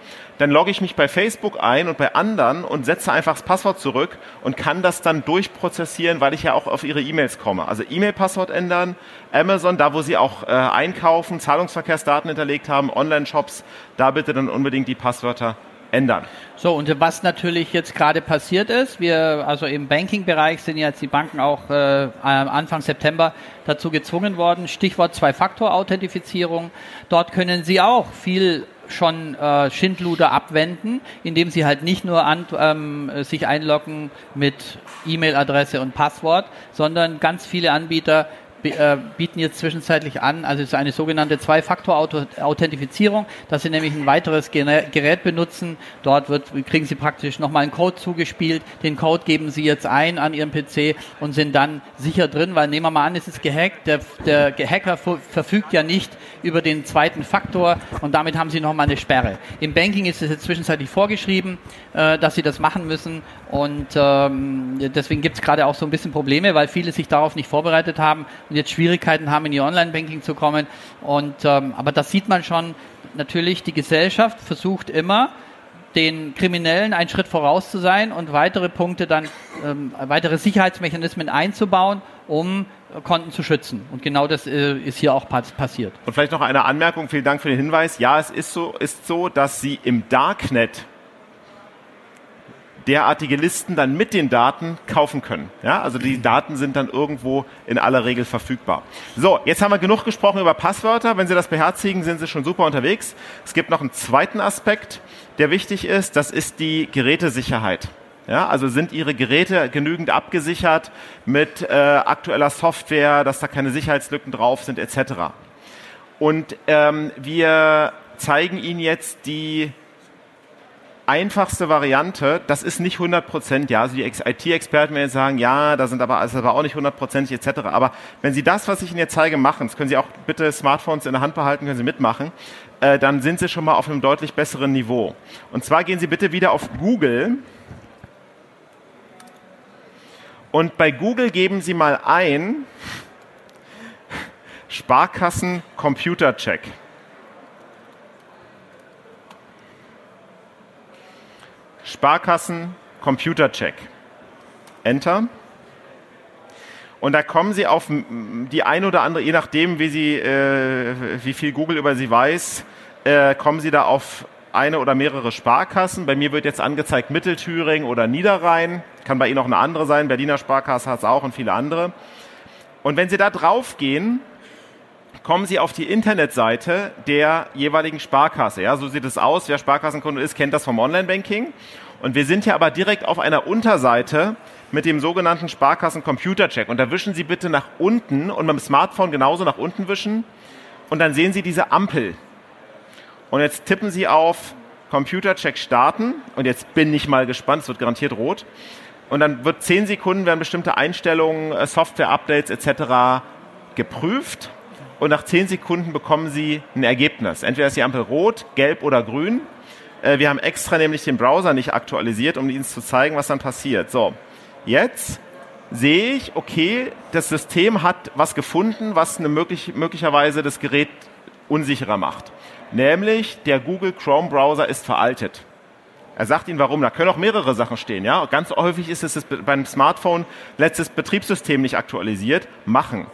dann logge ich mich bei Facebook ein und bei anderen und setze einfach das Passwort zurück und kann das dann durchprozessieren, weil ich ja auch auf ihre E-Mails komme. Also E-Mail-Passwort ändern, Amazon, da wo sie auch äh, einkaufen, Zahlungsverkehrsdaten hinterlegt haben, Online-Shops, da bitte dann unbedingt die Passwörter ändern. So, und was natürlich jetzt gerade passiert ist, wir, also im Banking-Bereich sind jetzt die Banken auch äh, Anfang September dazu gezwungen worden, Stichwort Zwei-Faktor-Authentifizierung. Dort können Sie auch viel schon äh, Schindluder abwenden, indem sie halt nicht nur an, ähm, sich einloggen mit E-Mail-Adresse und Passwort, sondern ganz viele Anbieter äh, bieten jetzt zwischenzeitlich an, also es ist eine sogenannte Zwei-Faktor-Authentifizierung, dass Sie nämlich ein weiteres Gerät benutzen. Dort wird, kriegen Sie praktisch nochmal einen Code zugespielt. Den Code geben Sie jetzt ein an Ihrem PC und sind dann sicher drin, weil nehmen wir mal an, es ist gehackt. Der, der Hacker verfügt ja nicht über den zweiten Faktor und damit haben Sie nochmal eine Sperre. Im Banking ist es jetzt zwischenzeitlich vorgeschrieben, äh, dass Sie das machen müssen und ähm, deswegen gibt es gerade auch so ein bisschen Probleme, weil viele sich darauf nicht vorbereitet haben jetzt Schwierigkeiten haben, in die Online-Banking zu kommen. Und, ähm, aber das sieht man schon, natürlich, die Gesellschaft versucht immer, den Kriminellen einen Schritt voraus zu sein und weitere Punkte dann, ähm, weitere Sicherheitsmechanismen einzubauen, um Konten zu schützen. Und genau das äh, ist hier auch passiert. Und vielleicht noch eine Anmerkung, vielen Dank für den Hinweis. Ja, es ist so, ist so dass Sie im Darknet derartige Listen dann mit den Daten kaufen können. Ja, also die Daten sind dann irgendwo in aller Regel verfügbar. So, jetzt haben wir genug gesprochen über Passwörter. Wenn Sie das beherzigen, sind Sie schon super unterwegs. Es gibt noch einen zweiten Aspekt, der wichtig ist. Das ist die Gerätesicherheit. Ja, also sind Ihre Geräte genügend abgesichert mit äh, aktueller Software, dass da keine Sicherheitslücken drauf sind, etc. Und ähm, wir zeigen Ihnen jetzt die einfachste Variante. Das ist nicht 100 Prozent. Ja, also die IT-Experten werden sagen, ja, da sind aber, also aber auch nicht 100 Prozent etc. Aber wenn Sie das, was ich Ihnen jetzt zeige, machen, das können Sie auch bitte Smartphones in der Hand behalten, können Sie mitmachen, äh, dann sind Sie schon mal auf einem deutlich besseren Niveau. Und zwar gehen Sie bitte wieder auf Google. Und bei Google geben Sie mal ein Sparkassen Computer Check. Sparkassen Computercheck. Enter. Und da kommen Sie auf die ein oder andere, je nachdem, wie, Sie, äh, wie viel Google über Sie weiß, äh, kommen Sie da auf eine oder mehrere Sparkassen. Bei mir wird jetzt angezeigt Mittelthüringen oder Niederrhein. Kann bei Ihnen auch eine andere sein. Berliner Sparkasse hat es auch und viele andere. Und wenn Sie da drauf gehen, kommen Sie auf die Internetseite der jeweiligen Sparkasse. Ja, so sieht es aus. Wer Sparkassenkunde ist, kennt das vom Online-Banking. Und wir sind hier aber direkt auf einer Unterseite mit dem sogenannten Sparkassen Computer Check. Und da wischen Sie bitte nach unten und mit dem Smartphone genauso nach unten wischen. Und dann sehen Sie diese Ampel. Und jetzt tippen Sie auf Computer Check starten. Und jetzt bin ich mal gespannt. Es wird garantiert rot. Und dann wird zehn Sekunden werden bestimmte Einstellungen, äh, Software-Updates etc. geprüft und nach 10 Sekunden bekommen Sie ein Ergebnis. Entweder ist die Ampel rot, gelb oder grün. Äh, wir haben extra nämlich den Browser nicht aktualisiert, um Ihnen zu zeigen, was dann passiert. So, jetzt sehe ich, okay, das System hat was gefunden, was eine möglich, möglicherweise das Gerät unsicherer macht. Nämlich der Google Chrome Browser ist veraltet. Er sagt Ihnen warum. Da können auch mehrere Sachen stehen. Ja? Ganz häufig ist es beim Smartphone letztes Betriebssystem nicht aktualisiert. Machen.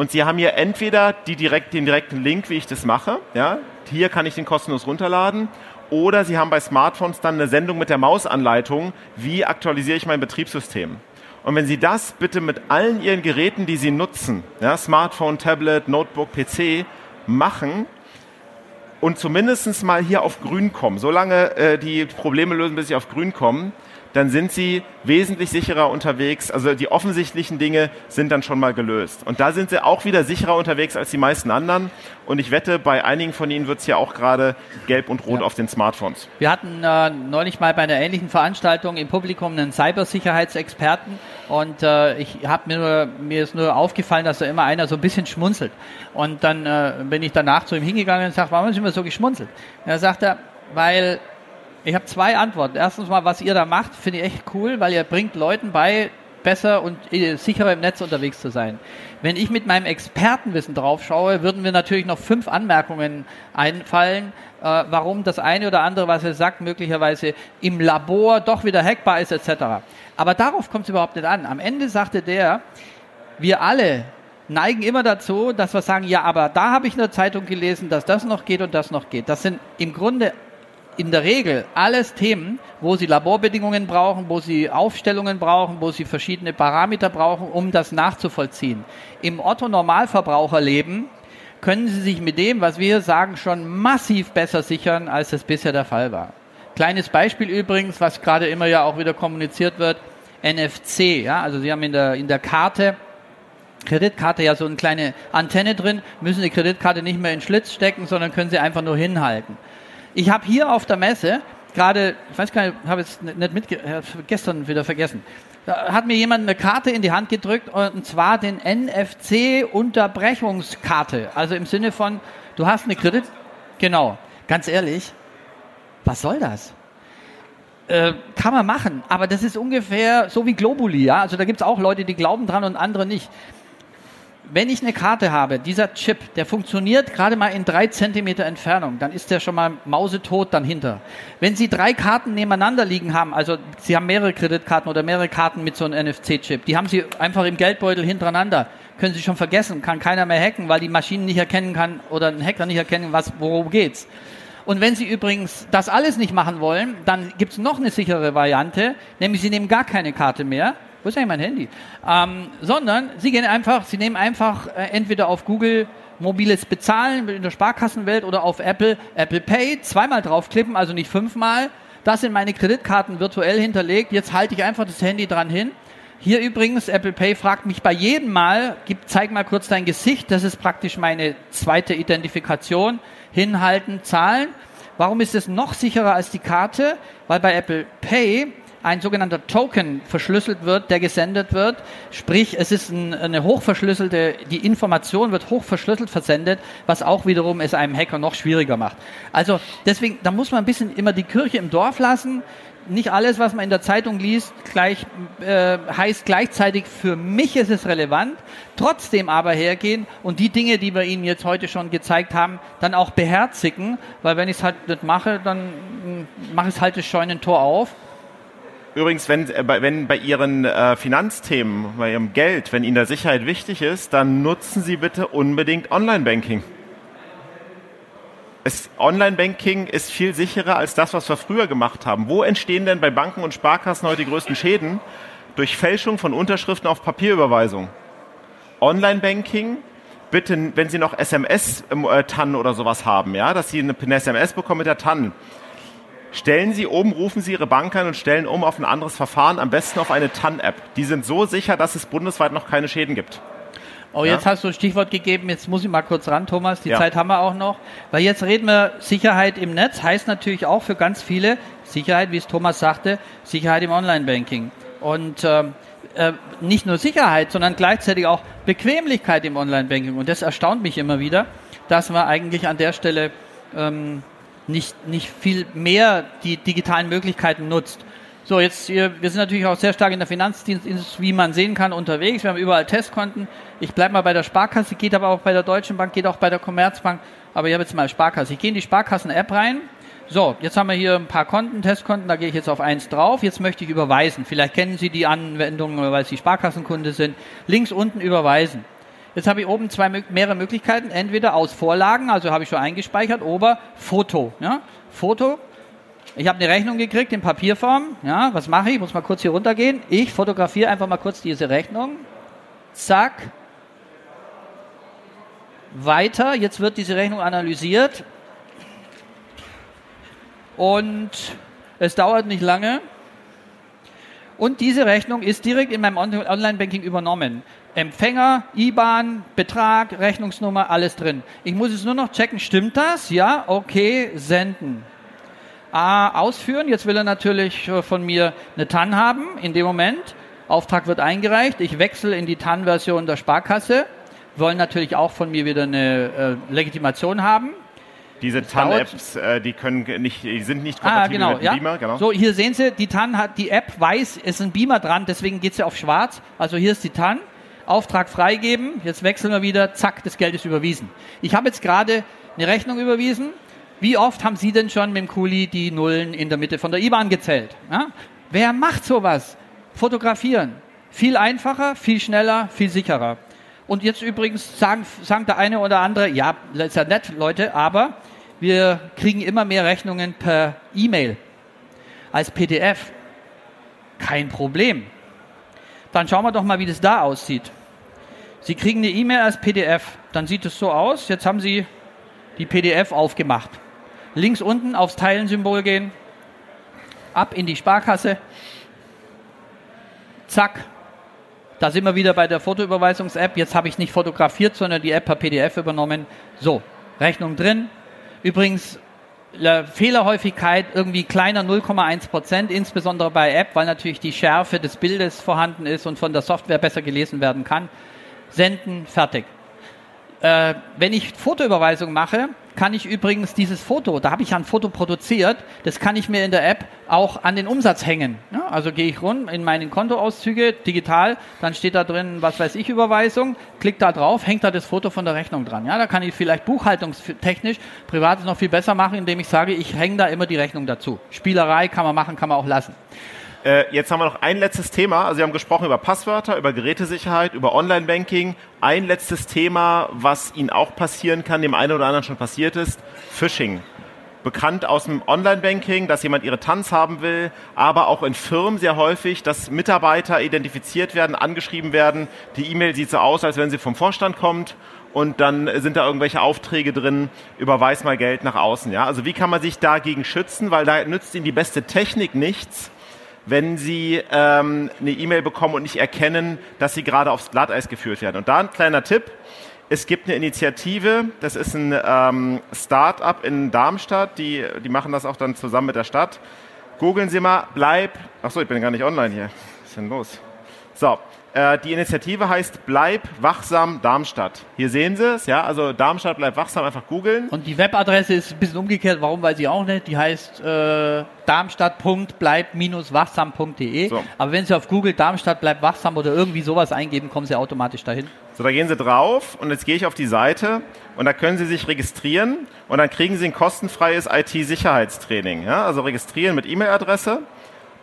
Und Sie haben hier entweder direkt, den direkten Link, wie ich das mache. Ja? Hier kann ich den kostenlos runterladen. Oder Sie haben bei Smartphones dann eine Sendung mit der Mausanleitung, wie aktualisiere ich mein Betriebssystem. Und wenn Sie das bitte mit allen Ihren Geräten, die Sie nutzen, ja, Smartphone, Tablet, Notebook, PC, machen und zumindest mal hier auf grün kommen, solange äh, die Probleme lösen, bis Sie auf grün kommen, dann sind sie wesentlich sicherer unterwegs. Also die offensichtlichen Dinge sind dann schon mal gelöst. Und da sind sie auch wieder sicherer unterwegs als die meisten anderen. Und ich wette, bei einigen von ihnen wird es ja auch gerade gelb und rot ja. auf den Smartphones. Wir hatten äh, neulich mal bei einer ähnlichen Veranstaltung im Publikum einen Cybersicherheitsexperten. Und äh, ich habe mir nur, mir ist nur aufgefallen, dass da immer einer so ein bisschen schmunzelt. Und dann äh, bin ich danach zu ihm hingegangen und sage, warum sind wir so geschmunzelt? Und er sagt er, weil ich habe zwei Antworten. Erstens mal, was ihr da macht, finde ich echt cool, weil ihr bringt Leuten bei, besser und äh, sicherer im Netz unterwegs zu sein. Wenn ich mit meinem Expertenwissen drauf schaue, würden mir natürlich noch fünf Anmerkungen einfallen, äh, warum das eine oder andere, was er sagt, möglicherweise im Labor doch wieder hackbar ist, etc. Aber darauf kommt es überhaupt nicht an. Am Ende sagte der, wir alle neigen immer dazu, dass wir sagen, ja, aber da habe ich in der Zeitung gelesen, dass das noch geht und das noch geht. Das sind im Grunde in der Regel alles Themen, wo Sie Laborbedingungen brauchen, wo Sie Aufstellungen brauchen, wo Sie verschiedene Parameter brauchen, um das nachzuvollziehen. Im Otto-Normalverbraucherleben können Sie sich mit dem, was wir sagen, schon massiv besser sichern, als es bisher der Fall war. Kleines Beispiel übrigens, was gerade immer ja auch wieder kommuniziert wird, NFC, ja, also Sie haben in der, in der Karte Kreditkarte ja so eine kleine Antenne drin, müssen die Kreditkarte nicht mehr in Schlitz stecken, sondern können sie einfach nur hinhalten. Ich habe hier auf der Messe gerade, ich weiß gar nicht, habe jetzt nicht mit, gestern wieder vergessen, da hat mir jemand eine Karte in die Hand gedrückt und zwar den NFC-Unterbrechungskarte. Also im Sinne von, du hast eine Kredit, genau, ganz ehrlich, was soll das? Äh, kann man machen, aber das ist ungefähr so wie Globuli, ja. Also da gibt es auch Leute, die glauben dran und andere nicht wenn ich eine Karte habe, dieser Chip, der funktioniert gerade mal in drei Zentimeter Entfernung, dann ist der schon mal mausetot dann hinter. Wenn Sie drei Karten nebeneinander liegen haben, also Sie haben mehrere Kreditkarten oder mehrere Karten mit so einem NFC-Chip, die haben Sie einfach im Geldbeutel hintereinander, können Sie schon vergessen, kann keiner mehr hacken, weil die Maschine nicht erkennen kann oder ein Hacker nicht erkennen, was, worum geht's. Und wenn Sie übrigens das alles nicht machen wollen, dann gibt es noch eine sichere Variante, nämlich Sie nehmen gar keine Karte mehr, wo ist eigentlich mein Handy? Ähm, sondern sie gehen einfach, sie nehmen einfach äh, entweder auf Google mobiles Bezahlen in der Sparkassenwelt oder auf Apple Apple Pay zweimal draufklippen, also nicht fünfmal. Das sind meine Kreditkarten virtuell hinterlegt. Jetzt halte ich einfach das Handy dran hin. Hier übrigens, Apple Pay fragt mich bei jedem Mal, gib, zeig mal kurz dein Gesicht. Das ist praktisch meine zweite Identifikation. Hinhalten, zahlen. Warum ist es noch sicherer als die Karte? Weil bei Apple Pay ein sogenannter Token verschlüsselt wird, der gesendet wird. Sprich, es ist ein, eine hochverschlüsselte, die Information wird hochverschlüsselt versendet, was auch wiederum es einem Hacker noch schwieriger macht. Also deswegen, da muss man ein bisschen immer die Kirche im Dorf lassen. Nicht alles, was man in der Zeitung liest, gleich, äh, heißt gleichzeitig, für mich ist es relevant, trotzdem aber hergehen und die Dinge, die wir Ihnen jetzt heute schon gezeigt haben, dann auch beherzigen, weil wenn ich es halt nicht mache, dann hm, mache ich halt das Scheunentor auf Übrigens, wenn, äh, wenn bei Ihren äh, Finanzthemen, bei Ihrem Geld, wenn Ihnen da Sicherheit wichtig ist, dann nutzen Sie bitte unbedingt Online-Banking. Online-Banking ist viel sicherer als das, was wir früher gemacht haben. Wo entstehen denn bei Banken und Sparkassen heute die größten Schäden? Durch Fälschung von Unterschriften auf Papierüberweisung. Online-Banking, bitte, wenn Sie noch SMS-TAN äh, oder sowas haben, ja, dass Sie eine, SMS bekommen mit der TAN, Stellen Sie um, rufen Sie Ihre Bank an und stellen um auf ein anderes Verfahren, am besten auf eine TAN-App. Die sind so sicher, dass es bundesweit noch keine Schäden gibt. Oh, jetzt ja? hast du ein Stichwort gegeben, jetzt muss ich mal kurz ran, Thomas, die ja. Zeit haben wir auch noch. Weil jetzt reden wir Sicherheit im Netz, heißt natürlich auch für ganz viele Sicherheit, wie es Thomas sagte, Sicherheit im Online-Banking. Und ähm, äh, nicht nur Sicherheit, sondern gleichzeitig auch Bequemlichkeit im Online-Banking. Und das erstaunt mich immer wieder, dass wir eigentlich an der Stelle ähm, nicht, nicht viel mehr die digitalen Möglichkeiten nutzt. So, jetzt hier, wir sind natürlich auch sehr stark in der Finanzdienstindustrie, wie man sehen kann, unterwegs. Wir haben überall Testkonten. Ich bleibe mal bei der Sparkasse, geht aber auch bei der Deutschen Bank, geht auch bei der Commerzbank. Aber ich habe jetzt mal Sparkasse. Ich gehe in die Sparkassen-App rein. So, jetzt haben wir hier ein paar Konten, Testkonten, da gehe ich jetzt auf eins drauf. Jetzt möchte ich überweisen. Vielleicht kennen Sie die Anwendung, weil Sie Sparkassenkunde sind. Links unten überweisen. Jetzt habe ich oben zwei mehrere Möglichkeiten. Entweder aus Vorlagen, also habe ich schon eingespeichert, oder Foto. Ja? Foto. Ich habe eine Rechnung gekriegt in Papierform. Ja, was mache ich? Ich muss mal kurz hier runtergehen. Ich fotografiere einfach mal kurz diese Rechnung. Zack. Weiter. Jetzt wird diese Rechnung analysiert. Und es dauert nicht lange. Und diese Rechnung ist direkt in meinem Online-Banking übernommen. Empfänger, IBAN, Betrag, Rechnungsnummer, alles drin. Ich muss es nur noch checken, stimmt das? Ja, okay, senden. Ah, ausführen, jetzt will er natürlich äh, von mir eine TAN haben, in dem Moment. Auftrag wird eingereicht, ich wechsle in die TAN-Version der Sparkasse, wollen natürlich auch von mir wieder eine äh, Legitimation haben. Diese TAN-Apps, äh, die können nicht, die sind nicht ah, kompatibel ah, genau, mit dem ja. Beamer. Genau. So, hier sehen Sie, die TAN hat, die App weiß, es ist ein Beamer dran, deswegen geht sie auf schwarz. Also hier ist die TAN. Auftrag freigeben, jetzt wechseln wir wieder, zack, das Geld ist überwiesen. Ich habe jetzt gerade eine Rechnung überwiesen. Wie oft haben Sie denn schon mit dem Kuli die Nullen in der Mitte von der IBAN gezählt? Ja? Wer macht sowas? Fotografieren. Viel einfacher, viel schneller, viel sicherer. Und jetzt übrigens sagen, sagen der eine oder andere, ja, das ist ja nett, Leute, aber wir kriegen immer mehr Rechnungen per E-Mail als PDF. Kein Problem. Dann schauen wir doch mal, wie das da aussieht. Sie kriegen eine E-Mail als PDF. Dann sieht es so aus. Jetzt haben Sie die PDF aufgemacht. Links unten aufs Teilen-Symbol gehen. Ab in die Sparkasse. Zack. Da sind wir wieder bei der Fotoüberweisungs-App. Jetzt habe ich nicht fotografiert, sondern die App per PDF übernommen. So, Rechnung drin. Übrigens, Fehlerhäufigkeit irgendwie kleiner 0,1 Prozent, insbesondere bei App, weil natürlich die Schärfe des Bildes vorhanden ist und von der Software besser gelesen werden kann senden, fertig. Äh, wenn ich Fotoüberweisung mache, kann ich übrigens dieses Foto, da habe ich ja ein Foto produziert, das kann ich mir in der App auch an den Umsatz hängen. Ja, also gehe ich rund in meine Kontoauszüge, digital, dann steht da drin, was weiß ich, Überweisung, klick da drauf, hängt da das Foto von der Rechnung dran. Ja, da kann ich vielleicht buchhaltungstechnisch privat noch viel besser machen, indem ich sage, ich hänge da immer die Rechnung dazu. Spielerei kann man machen, kann man auch lassen. Äh, jetzt haben wir noch ein letztes Thema. Also wir haben gesprochen über Passwörter, über Gerätesicherheit, über Online-Banking. Ein letztes Thema, was Ihnen auch passieren kann, dem einen oder anderen schon passiert ist, Phishing. Bekannt aus dem Online-Banking, dass jemand ihre Tanz haben will, aber auch in Firmen sehr häufig, dass Mitarbeiter identifiziert werden, angeschrieben werden. Die E-Mail sieht so aus, als wenn sie vom Vorstand kommt und dann sind da irgendwelche Aufträge drin, überweis mal Geld nach außen. Ja? Also wie kann man sich dagegen schützen, weil da nützt Ihnen die beste Technik nichts, wenn Sie ähm, eine E-Mail bekommen und nicht erkennen, dass Sie gerade aufs Glatteis geführt werden. Und da ein kleiner Tipp. es gibt eine Initiative, das ist ein ähm, Start-up in Darmstadt, die, die machen das auch dann zusammen mit der Stadt. Googeln Sie mal, bleib. Achso, ich bin gar nicht online hier. Was ist denn los? So, die Initiative heißt Bleib wachsam Darmstadt. Hier sehen Sie es, ja, also Darmstadt bleibt wachsam, einfach googeln. Und die Webadresse ist ein bisschen umgekehrt, warum weiß ich auch nicht. Die heißt äh, darmstadt.bleib-wachsam.de. So. Aber wenn Sie auf Google Darmstadt bleibt wachsam oder irgendwie sowas eingeben, kommen Sie automatisch dahin. So, da gehen Sie drauf und jetzt gehe ich auf die Seite und da können Sie sich registrieren und dann kriegen Sie ein kostenfreies IT-Sicherheitstraining. Ja? Also registrieren mit E-Mail-Adresse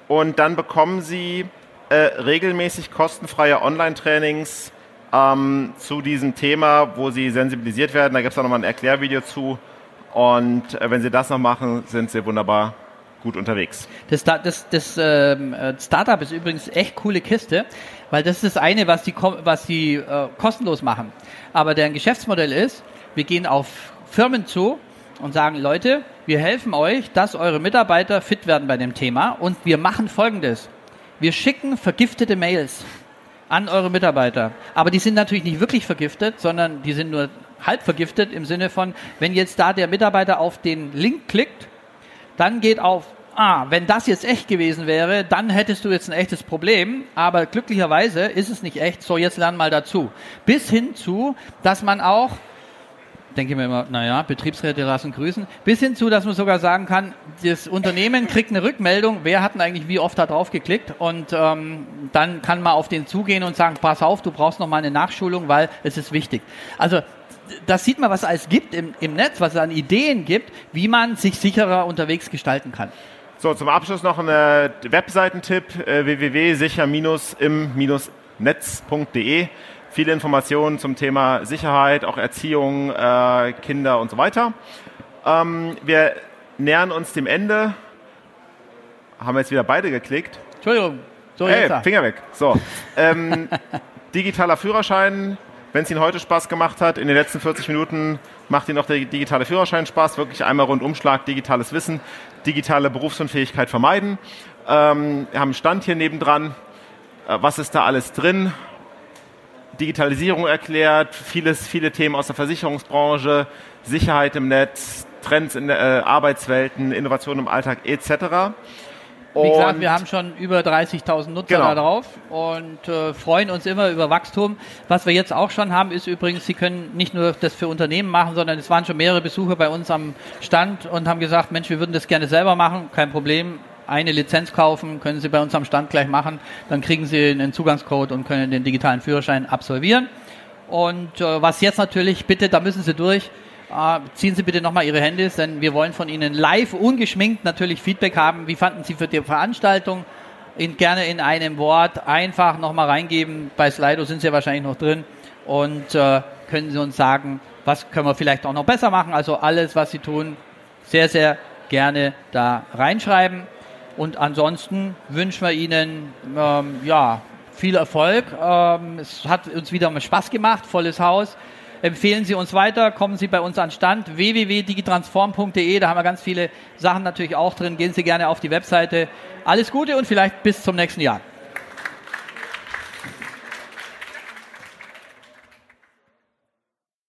und dann bekommen Sie äh, regelmäßig kostenfreie Online-Trainings ähm, zu diesem Thema, wo Sie sensibilisiert werden. Da gibt es auch nochmal ein Erklärvideo zu. Und äh, wenn Sie das noch machen, sind Sie wunderbar gut unterwegs. Das, das, das ähm, äh, Startup ist übrigens echt coole Kiste, weil das ist das eine, was die, was die äh, kostenlos machen. Aber deren Geschäftsmodell ist, wir gehen auf Firmen zu und sagen, Leute, wir helfen euch, dass eure Mitarbeiter fit werden bei dem Thema und wir machen Folgendes. Wir schicken vergiftete Mails an eure Mitarbeiter. Aber die sind natürlich nicht wirklich vergiftet, sondern die sind nur halb vergiftet im Sinne von, wenn jetzt da der Mitarbeiter auf den Link klickt, dann geht auf, ah, wenn das jetzt echt gewesen wäre, dann hättest du jetzt ein echtes Problem. Aber glücklicherweise ist es nicht echt. So, jetzt lern mal dazu. Bis hin zu, dass man auch denke ich mir immer, naja, Betriebsräte lassen grüßen. Bis hin zu, dass man sogar sagen kann, das Unternehmen kriegt eine Rückmeldung, wer hat denn eigentlich wie oft da drauf geklickt und ähm, dann kann man auf den zugehen und sagen, pass auf, du brauchst noch mal eine Nachschulung, weil es ist wichtig. Also das sieht man, was es alles gibt im, im Netz, was es an Ideen gibt, wie man sich sicherer unterwegs gestalten kann. So, zum Abschluss noch ein Webseitentipp, äh, www.sicher-im-netz.de viele Informationen zum Thema Sicherheit, auch Erziehung, äh, Kinder und so weiter. Ähm, wir nähern uns dem Ende. Haben wir jetzt wieder beide geklickt? Entschuldigung. So, hey, Finger weg. So. Ähm, digitaler Führerschein. Wenn es Ihnen heute Spaß gemacht hat, in den letzten 40 Minuten macht Ihnen auch der digitale Führerschein Spaß. Wirklich einmal Rundumschlag, digitales Wissen, digitale Berufsunfähigkeit vermeiden. Ähm, wir haben einen Stand hier nebendran. Äh, was ist da alles drin? Digitalisierung erklärt, vieles, viele Themen aus der Versicherungsbranche, Sicherheit im Netz, Trends in der äh, Arbeitswelten, Innovation im Alltag etc. Wie gesagt, wir haben schon über 30.000 Nutzer genau. da drauf und äh, freuen uns immer über Wachstum. Was wir jetzt auch schon haben, ist übrigens, Sie können nicht nur das für Unternehmen machen, sondern es waren schon mehrere Besucher bei uns am Stand und haben gesagt, Mensch, wir würden das gerne selber machen, kein Problem eine Lizenz kaufen, können Sie bei uns am Stand gleich machen. Dann kriegen Sie einen Zugangscode und können den digitalen Führerschein absolvieren. Und äh, was jetzt natürlich, bitte, da müssen Sie durch, äh, ziehen Sie bitte nochmal Ihre Handys, denn wir wollen von Ihnen live, ungeschminkt natürlich Feedback haben. Wie fanden Sie für die Veranstaltung? In, gerne in einem Wort einfach nochmal reingeben. Bei Slido sind Sie ja wahrscheinlich noch drin. Und äh, können Sie uns sagen, was können wir vielleicht auch noch besser machen? Also alles, was Sie tun, sehr, sehr gerne da reinschreiben. Und ansonsten wünschen wir Ihnen ähm, ja, viel Erfolg. Ähm, es hat uns wieder mal Spaß gemacht, volles Haus. Empfehlen Sie uns weiter, kommen Sie bei uns an Stand www.digitransform.de, da haben wir ganz viele Sachen natürlich auch drin. Gehen Sie gerne auf die Webseite. Alles Gute und vielleicht bis zum nächsten Jahr.